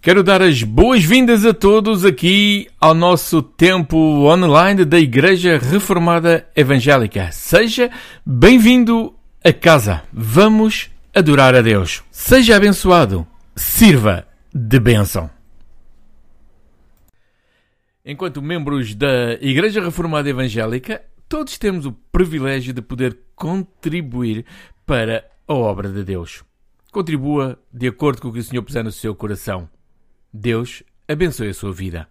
Quero dar as boas-vindas a todos aqui ao nosso tempo online da Igreja Reformada Evangélica. Seja bem-vindo a casa. Vamos adorar a Deus. Seja abençoado. Sirva de bênção. Enquanto membros da Igreja Reformada Evangélica, todos temos o privilégio de poder contribuir para a obra de Deus. Contribua de acordo com o que o Senhor puser no seu coração. Deus abençoe a sua vida.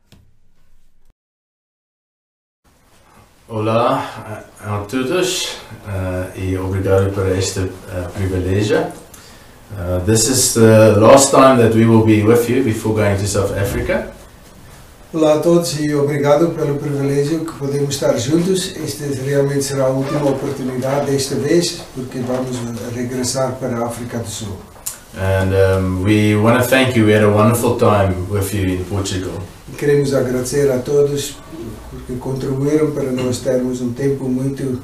Olá a todos uh, e obrigado por este uh, privilégio. Uh, this is the last time that we will be with you before going to South Africa. Olá a todos e obrigado pelo privilégio que podemos estar juntos. Esta realmente será a última oportunidade desta vez, porque vamos regressar para a África do Sul. And um, we want to thank you. We had a wonderful time with you in Portugal. Queremos agradecer a todos porque contribuíram para nós termos um tempo muito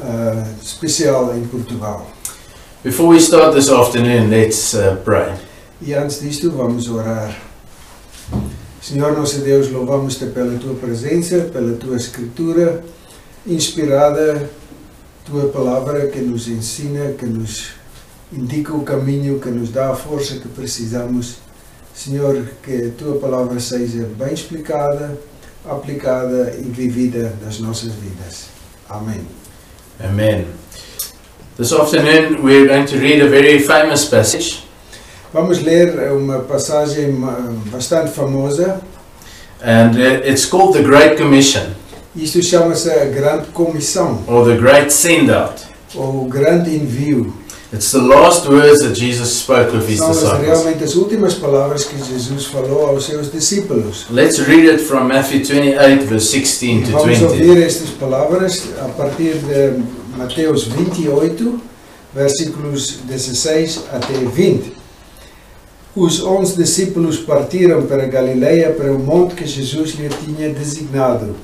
ah, especial em Portugal. Before we start this afternoon, let's uh, pray. E antes disto, vamos orar. Senhor nosso Deus, louvamos-te pela tua presença, pela tua escritura inspirada, tua palavra que nos ensina, que nos indica o caminho, que nos dá a força que precisamos. Senhor, que a tua palavra seja bem explicada, aplicada e vivida nas nossas vidas. Amém. Amen. This afternoon, we're going to read a very famous passage. Vamos ler uma passagem bastante famosa. And uh, it's called the Great Commission Isto chama-se a Grande Comissão, or the Great Send Out. ou Grande Envio. It's the last words that Jesus spoke with his São disciples. realmente as últimas palavras que Jesus falou aos seus discípulos. Let's read it from Matthew 28, verse 16 E to vamos 20. ouvir estas palavras a partir de Mateus 28, versículos 16 até 20. Os onze discípulos partiram para Galileia, para o monte que Jesus lhe tinha designado.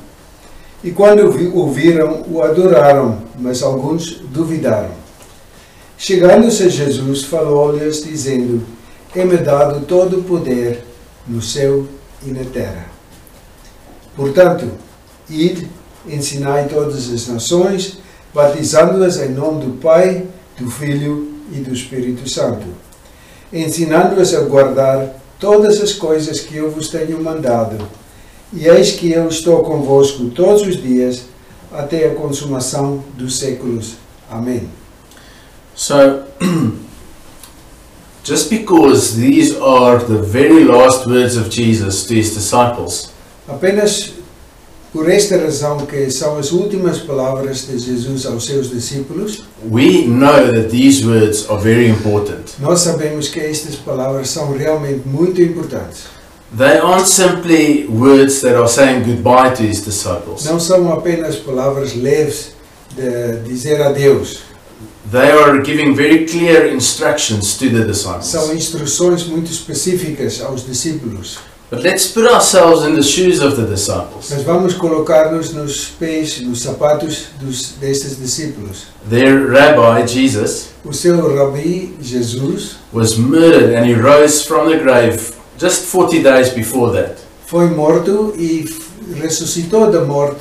E quando o vi- o viram, o adoraram, mas alguns duvidaram. Chegando-se Jesus, falou-lhes, dizendo: É-me dado todo o poder no céu e na terra. Portanto, ide, ensinai todas as nações, batizando-as em nome do Pai, do Filho e do Espírito Santo, ensinando-as a guardar todas as coisas que eu vos tenho mandado. E eis que eu estou convosco todos os dias, até a consumação dos séculos. Amém. So, just because these are the very last words of Jesus to his disciples, Apenas por esta razão que são as últimas palavras de Jesus aos seus discípulos, we know that these words are very important. nós sabemos que estas palavras são realmente muito importantes. They aren't simply words that are saying goodbye to his disciples. Não são apenas palavras leves de dizer adeus. They are giving very clear instructions to the disciples. São instruções muito específicas aos discípulos. But let's put ourselves in the shoes of the disciples. Mas vamos colocar-nos nos pés, nos sapatos dos, destes discípulos. Their rabbi, Jesus, O seu rabi, Jesus, was murdered and he rose from the grave just 40 days before that. foi morto e ressuscitou da morte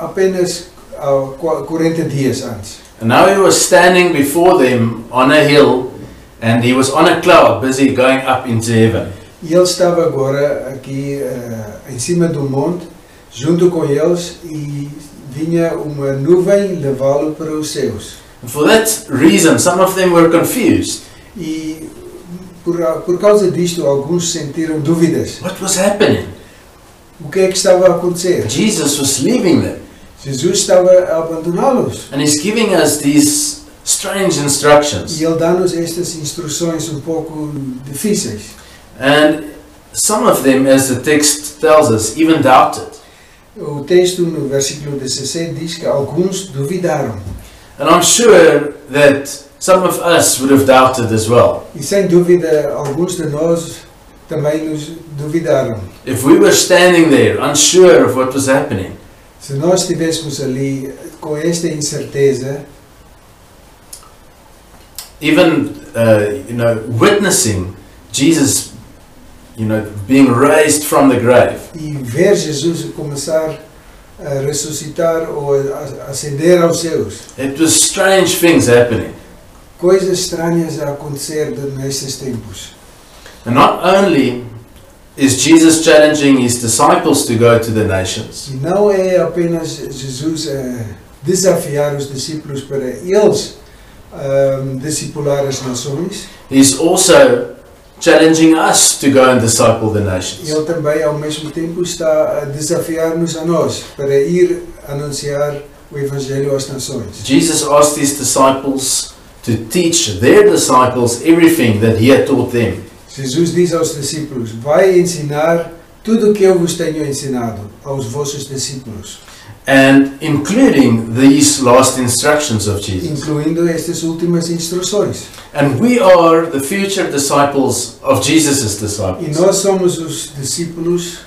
apenas a 40 dias antes. And now he was standing before them on a hill and he was on a cloud busy going up into heaven. E ele estava agora aqui eh, em cima do monte, junto com eles, e vinha uma nuvem levá-lo para os céus. And for that reason, some of them were confused. E por, por causa disto, alguns sentiram dúvidas. What was happening? O que é que estava a acontecer? Jesus was leaving them Jesus estava a abandoná-los. and he's giving us these strange instructions. E ele dá-nos estas instruções um pouco difíceis. And some of them, as the text tells us, even doubted. O texto no versículo 17 diz que alguns duvidaram. And I'm sure that some of us would have doubted as well. E sem dúvida, alguns de nós também nos duvidaram. If we were standing there unsure of what was happening, Se nós estivéssemos ali com esta incerteza, even uh, you know witnessing Jesus you know, being raised from the grave. e ver Jesus começar a ressuscitar ou a ascender aos céus. It was strange things happening. Coisas estranhas a acontecer nesses tempos. And not only is Jesus challenging his disciples to go to the nations, E não é apenas Jesus eh, a desafiar os discípulos para eles ahm, eh, discipular as nações, he's also challenging us to go and disciple the nations. ele também ao mesmo tempo está a desafiar-nos a nós para ir anunciar o Evangelho às nações. Jesus asked his disciples to teach their disciples everything that he had taught them. Jesus diz aos discípulos: Vai ensinar tudo o que eu vos tenho ensinado aos vossos discípulos, And including these last instructions of Jesus. incluindo estas últimas instruções. And we are the future disciples of Jesus' E disciples. nós somos os discípulos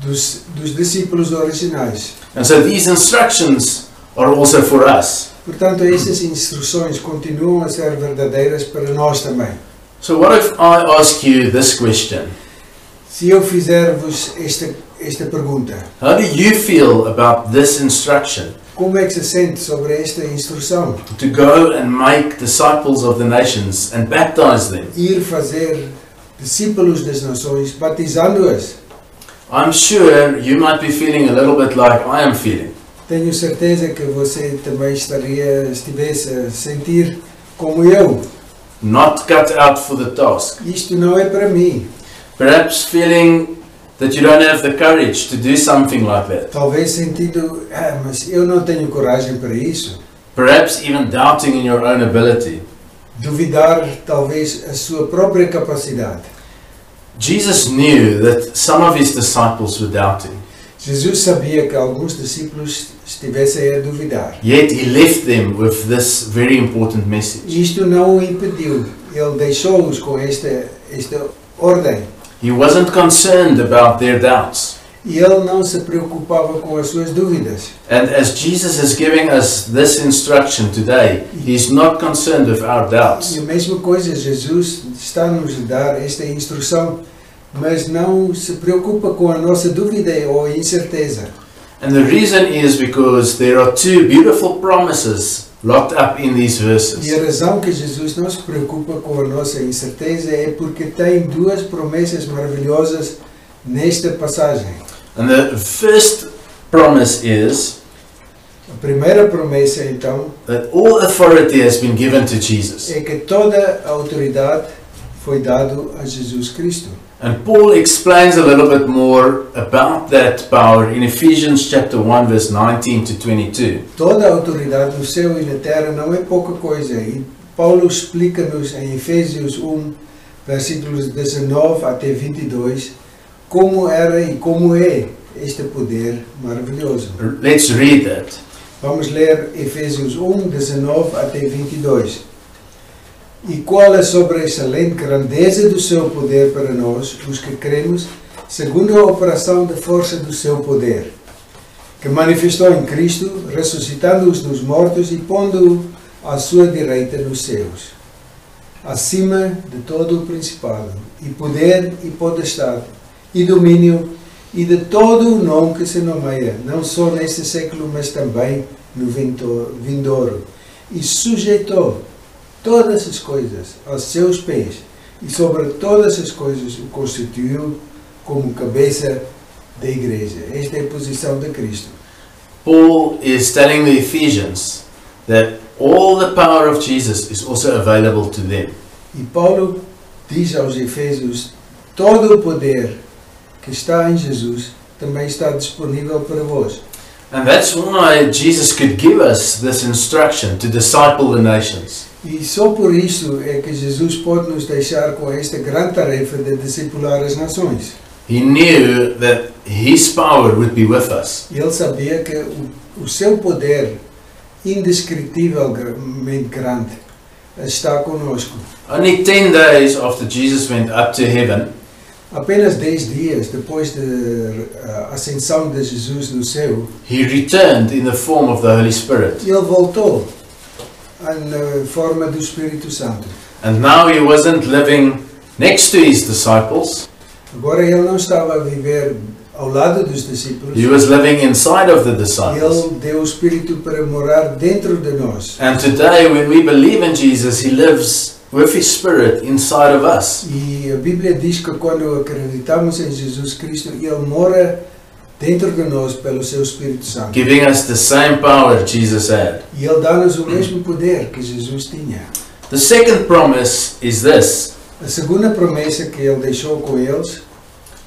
dos, dos discípulos originais. And so these instructions are also for us. Portanto, essas instruções continuam a ser verdadeiras para nós também. So, what if I ask you this question? Se eu fizer-vos esta, esta pergunta, How do you feel about this instruction como é que se sente sobre esta instrução? to go and make disciples of the nations and baptize them? Ir fazer discípulos das nações, batizando-as. I'm sure you might be feeling a little bit like I am feeling. Tenho certeza que você também estaria, estivesse a sentir como eu. Not cut out for the task. Isto não é para mim. Perhaps feeling that you don't have the courage to do something like that. Talvez sentindo, ah, mas eu não tenho coragem para isso. Perhaps even doubting in your own ability. Duvidar, talvez, a sua própria capacidade. Jesus knew that some of his disciples were doubting, Jesus sabia que alguns discípulos estivessem a duvidar. yet he left them with this very important message. Isto não o impediu. Ele deixou-os com esta, esta ordem. He wasn't concerned about their doubts. E ele não se preocupava com as suas dúvidas. And as Jesus is giving us this instruction today, he's not concerned with our E doubts. a mesma coisa, Jesus está a nos dar esta instrução, mas não se preocupa com a nossa dúvida ou incerteza. And the reason is because there are two beautiful promises locked up in these verses. E a razão que Jesus não se preocupa com a nossa incerteza é porque tem duas promessas maravilhosas nesta passagem. And the first promise is A primeira promessa, então, that all authority has been given to Jesus. é que toda a autoridade foi dado a Jesus Cristo. And Paul explains a little bit more about that power in Ephesians chapter 1 verse 19 to 22. Toda a autoridade no céu e na terra não é pouca coisa. E Paulo explica-nos em Efésios 1, versículos 19 até 22, como era e como é este poder maravilhoso. Let's read that. Vamos ler Efésios 1, 19 até 22. E qual a sobressalente grandeza do seu poder para nós, os que cremos, segundo a operação da força do seu poder, que manifestou em Cristo, ressuscitando-os dos mortos e pondo-o à sua direita nos céus, acima de todo o principado, e poder e potestade, e domínio, e de todo o nome que se nomeia, não só neste século, mas também no vindouro, e sujeitou todas as coisas aos seus pés, e sobre todas as coisas o constituiu como cabeça da igreja. Esta é a posição de Cristo. Paul is telling the Ephesians that all the power of Jesus is also available to them. E Paulo diz aos Efésios: todo o poder que está em Jesus também está disponível para vós. And that's why Jesus could give us this instruction to disciple the nations. E só por isso é que Jesus pode nos deixar com esta grande tarefa de discipular as nações. He knew that his power would be with us. E ele sabia que o, o seu poder indescritivelmente grande está conosco. Only 10 days after Jesus went up to heaven, Apenas 10 dias depois da ascensão de Jesus no céu, he returned in the form of the Holy Spirit. ele voltou na uh, forma do Espírito Santo. And now he wasn't living next to his disciples, Agora ele não estava a viver ao lado dos discípulos. He was living inside of the disciples. Ele deu o Espírito para morar dentro de nós. And today, when we believe in Jesus, He lives with His Spirit inside of us. E a Bíblia diz que quando acreditamos em Jesus Cristo, Ele mora dentro de nós pelo seu Espírito Santo. giving us the same power Jesus had. E Ele dá-nos o mesmo poder que Jesus tinha. The second promise is this A segunda promessa que Ele deixou com eles,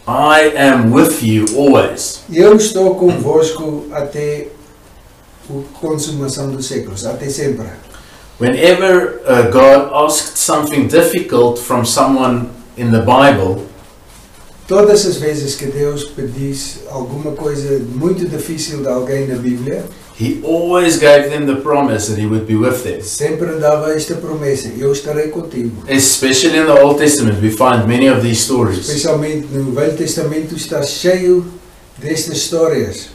I am with you always. Eu estou convosco até a consumação dos séculos, até sempre. Whenever uh, God asked something difficult from someone in the Bible, Todas as vezes que Deus pedisse alguma coisa muito difícil de alguém na Bíblia, He always gave them the promise that He would be with them. sempre dava esta promessa: Eu estarei contigo. Especially in the Old Testament, we find many of these stories. Especialmente no Velho Testamento está cheio destas histórias.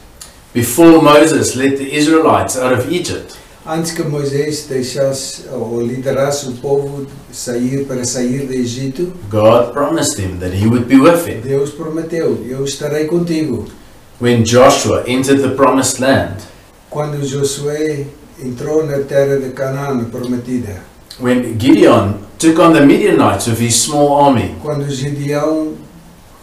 Before Moses led the Israelites out of Egypt, Antes que Moisés deixasse ou liderasse o povo sair para sair do Egito, God promised him that He would be with him. Deus prometeu: Eu estarei contigo. When Joshua entered the promised land, Quando Josué entrou na terra de Canaã prometida, when Gideon took on the Midianites with his small army, quando Gideão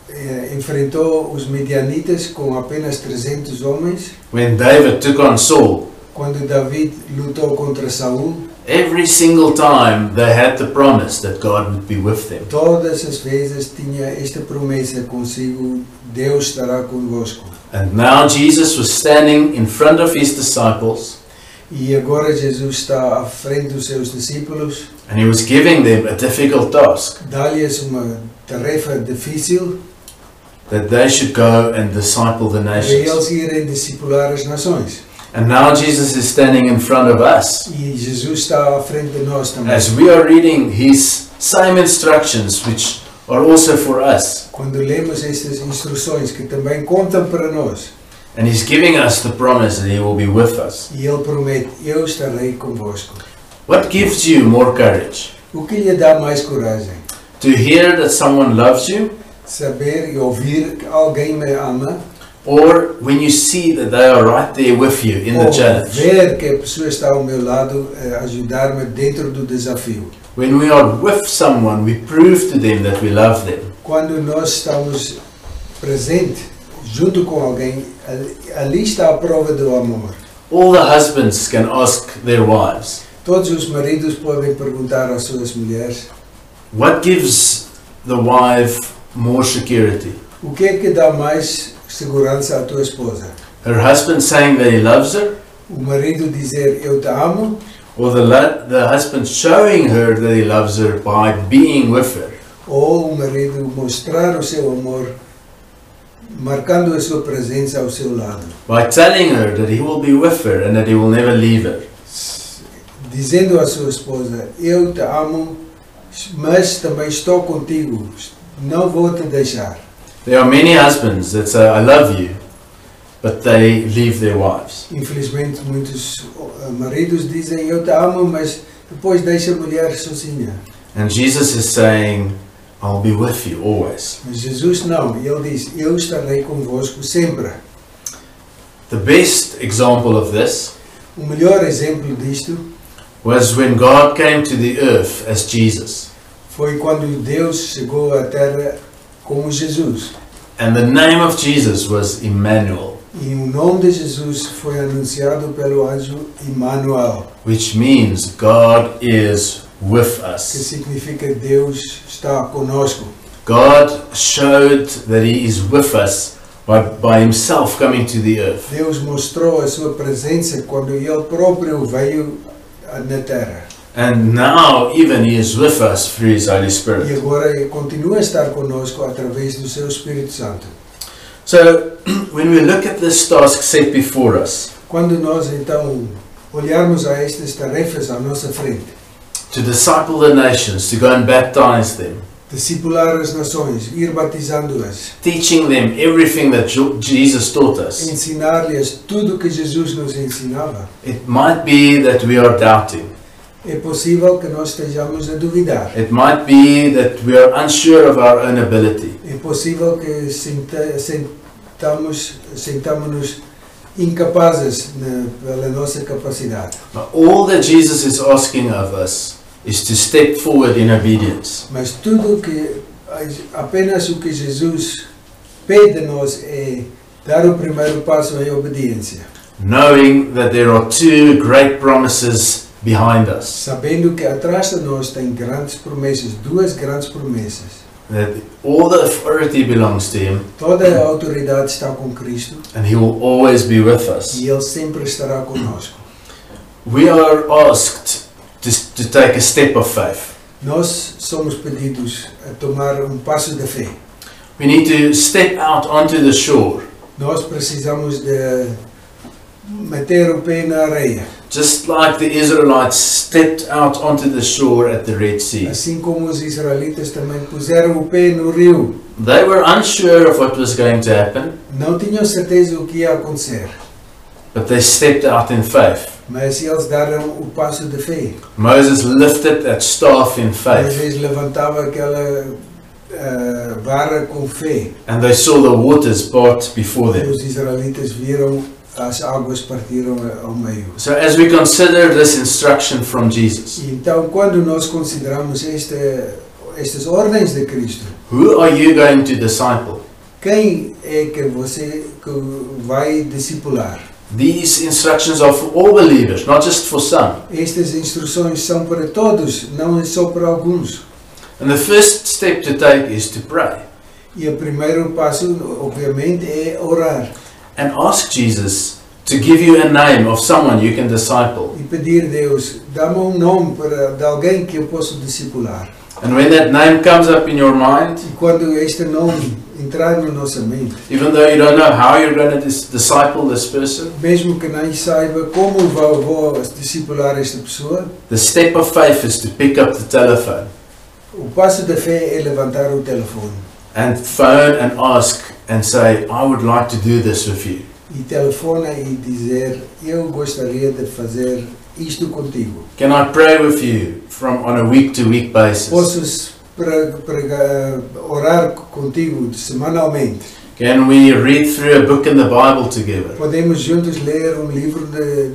eh, enfrentou os midianitas com apenas 300 homens, when David took on Saul, quando David lutou contra Saul, every single time they had the promise that God would be with them. todas as vezes tinha esta promessa consigo: Deus estará convosco. And now Jesus was standing in front of his disciples E agora Jesus está à frente dos seus discípulos, and he was giving them a difficult task dá-lhes uma tarefa difícil that they should go and disciple the nations. eles irem discipular as nações. And now Jesus is standing in front of us E Jesus está à frente de nós também. as we are reading his same instructions, which are also for us. Quando lemos estas instruções que também contam para nós, And he's giving us the promise that he will be with us. e Ele promete: Eu estarei convosco. What gives you more courage? O que lhe dá mais coragem? To hear that someone loves you, Saber e ouvir que alguém me ama, or when you see that they are right there with you in the challenge? ver que a pessoa está ao meu lado a ajudar-me dentro do desafio. When we are with someone, we prove to them that we love them. Quando nós estamos presente junto com alguém, ali está a prova do amor. All the husbands can ask their wives, Todos os maridos podem perguntar às suas mulheres: What gives the wife more security? O que é que dá mais segurança à tua esposa? Her husband saying that he loves her, O marido dizer eu te amo or the, the husband showing her that he loves her by being with her? ou o marido mostrar o seu amor marcando a sua presença ao seu lado, By telling her that he will be with her and that he will never leave her. dizendo à sua esposa eu te amo, mas também estou contigo, não vou te deixar. There are many husbands that say, I love you, but they leave their wives. Infelizmente muitos eh, maridos dizem eu te amo, mas depois deixa a mulher sozinha. And Jesus is saying, I'll be with you always. Mas Jesus não, ele diz eu estarei convosco sempre. The best example of this O melhor exemplo disto was when God came to the earth as Jesus. foi quando Deus chegou à terra como Jesus. And the name of Jesus was Emmanuel, E o nome de Jesus foi anunciado pelo anjo Emmanuel, which means God is with us. que significa Deus está conosco. God showed that He is with us by, by Himself coming to the earth. Deus mostrou a sua presença quando ele próprio veio na terra. And now, even He is with us through His Holy Spirit. E agora ele continua a estar conosco através do seu Espírito Santo. So, when we look at this task set before us, Quando nós então olharmos a estas tarefas à nossa frente, to disciple the nations, to go and baptize them, discipular as nações, ir batizando-as, teaching them everything that Jesus taught us, ensinar-lhes tudo que Jesus nos ensinava, it might be that we are doubting. É possível que nós estejamos a duvidar. It might be that we are unsure of our own ability. É possível que sentamos, sentamos-nos incapazes na, pela nossa capacidade. But all that Jesus is asking of us is to step forward in obedience. Mas tudo que apenas o que Jesus pede de nós é dar o primeiro passo em obediência, knowing that there are two great promises behind us. sabendo que atrás de nós tem grandes promessas, duas grandes promessas. That all the authority belongs to Him, Toda a autoridade está com Cristo and He will always be with us. e Ele sempre estará conosco. We are asked to, to take a step of faith. Nós somos pedidos a tomar um passo de fé. We need to step out onto the shore, Nós precisamos de meter o pé na areia, just like the Israelites stepped out onto the shore at the Red Sea. assim como os israelitas também puseram o pé no rio. They were unsure of what was going to happen, Não tinham certeza o que ia acontecer, but they stepped out in faith. mas eles deram o passo de fé. Moses lifted that staff in faith, vezes levantava aquela eh, vara com fé. and they saw the waters part before E them. os israelitas viram as águas partiram ao meio. So, as we consider this instruction from Jesus, então, quando nós consideramos esta, estas ordens de Cristo, who are you going to disciple? quem é que você que vai discipular? These instructions are for all believers, not just for some. Estas instruções são para todos, não é só para alguns. And the first step to take is to pray E o primeiro passo, obviamente, é orar and ask Jesus to give you a name of someone you can disciple. e pedir a Deus, dá-me um nome para, de alguém que eu possa discipular. And when that name comes up in your mind, E quando este nome entrar na nossa mente, even though you don't know how you're going to dis- disciple this person, mesmo que nem saiba como vou, vou discipular esta pessoa, the step of faith is to pick up the telephone o passo da fé é levantar o telefone and phone and ask and say, I would like to do this with you. e telefona e dizer, eu gostaria de fazer isto contigo. Can I pray with you from on a week to week basis? Posso pregar- orar contigo semanalmente. Can we read through a book in the Bible together? Podemos juntos ler um livro de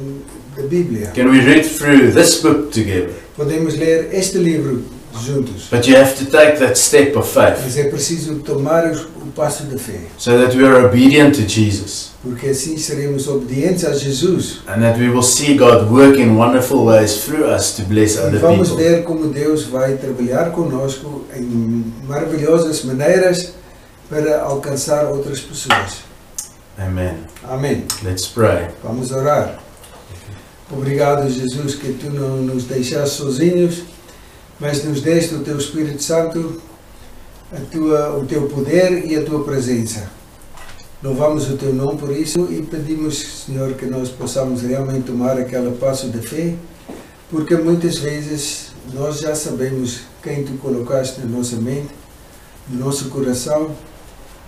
Bíblia. Can we read through this book together? Podemos ler este livro juntos. But you have to take that step of faith Mas é preciso tomar o passo da fé, so that we are obedient to Jesus porque assim seremos obedientes a Jesus. and that we will see God work in wonderful ways through us to bless E other vamos people. ver como Deus vai trabalhar conosco em maravilhosas maneiras para alcançar outras pessoas. Amen. Amém. Let's pray. Vamos orar. Obrigado, Jesus, que tu não nos deixaste sozinhos, mas nos deste o teu Espírito Santo, tua, o teu poder e a tua presença. Louvamos o teu nome por isso e pedimos, Senhor, que nós possamos realmente tomar aquele passo de fé, porque muitas vezes nós já sabemos quem tu colocaste na nossa mente, no nosso coração.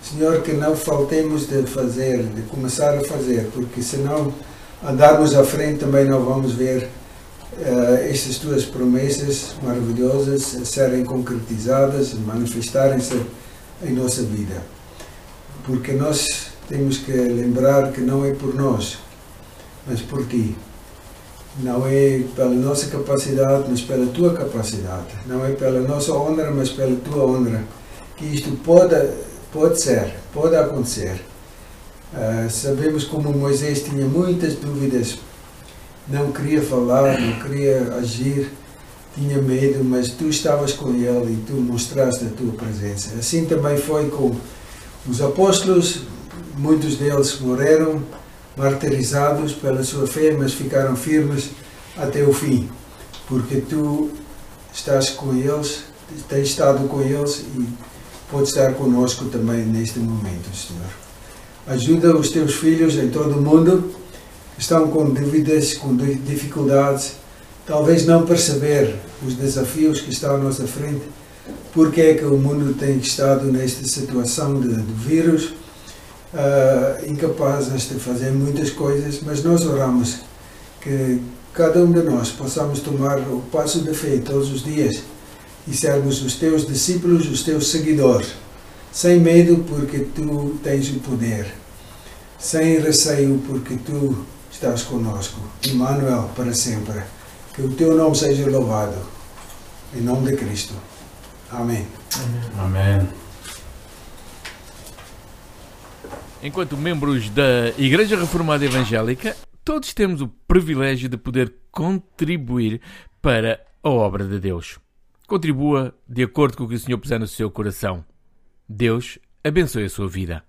Senhor, que não faltemos de fazer, de começar a fazer, porque senão andarmos à frente também não vamos ver eh, estas tuas promessas maravilhosas serem concretizadas, manifestarem-se em nossa vida. Porque nós temos que lembrar que não é por nós, mas por ti. Não é pela nossa capacidade, mas pela tua capacidade. Não é pela nossa honra, mas pela tua honra. Que isto pode, pode ser, pode acontecer. Ah, sabemos como Moisés tinha muitas dúvidas, não queria falar, não queria agir, tinha medo, mas tu estavas com ele e tu mostraste a tua presença. Assim também foi com os apóstolos, muitos deles morreram martirizados pela sua fé, mas ficaram firmes até o fim, porque tu estás com eles, tens estado com eles e podes estar conosco também neste momento, Senhor. Ajuda os teus filhos em todo o mundo estão com dúvidas, com di- dificuldades, talvez não perceber os desafios que estão à nossa frente, porque é que o mundo tem estado nesta situação de, de vírus, ah, incapazes de fazer muitas coisas, mas nós oramos que cada um de nós possamos tomar o passo de fé todos os dias e sermos os teus discípulos, os teus seguidores, sem medo, porque tu tens o poder, sem receio, porque tu estás conosco. Emmanuel, para sempre. Que o teu nome seja louvado. Em nome de Cristo. Amém. Amém. Enquanto membros da Igreja Reformada Evangélica, todos temos o privilégio de poder contribuir para a obra de Deus. Contribua de acordo com o que o Senhor puser no seu coração. Deus abençoe a sua vida.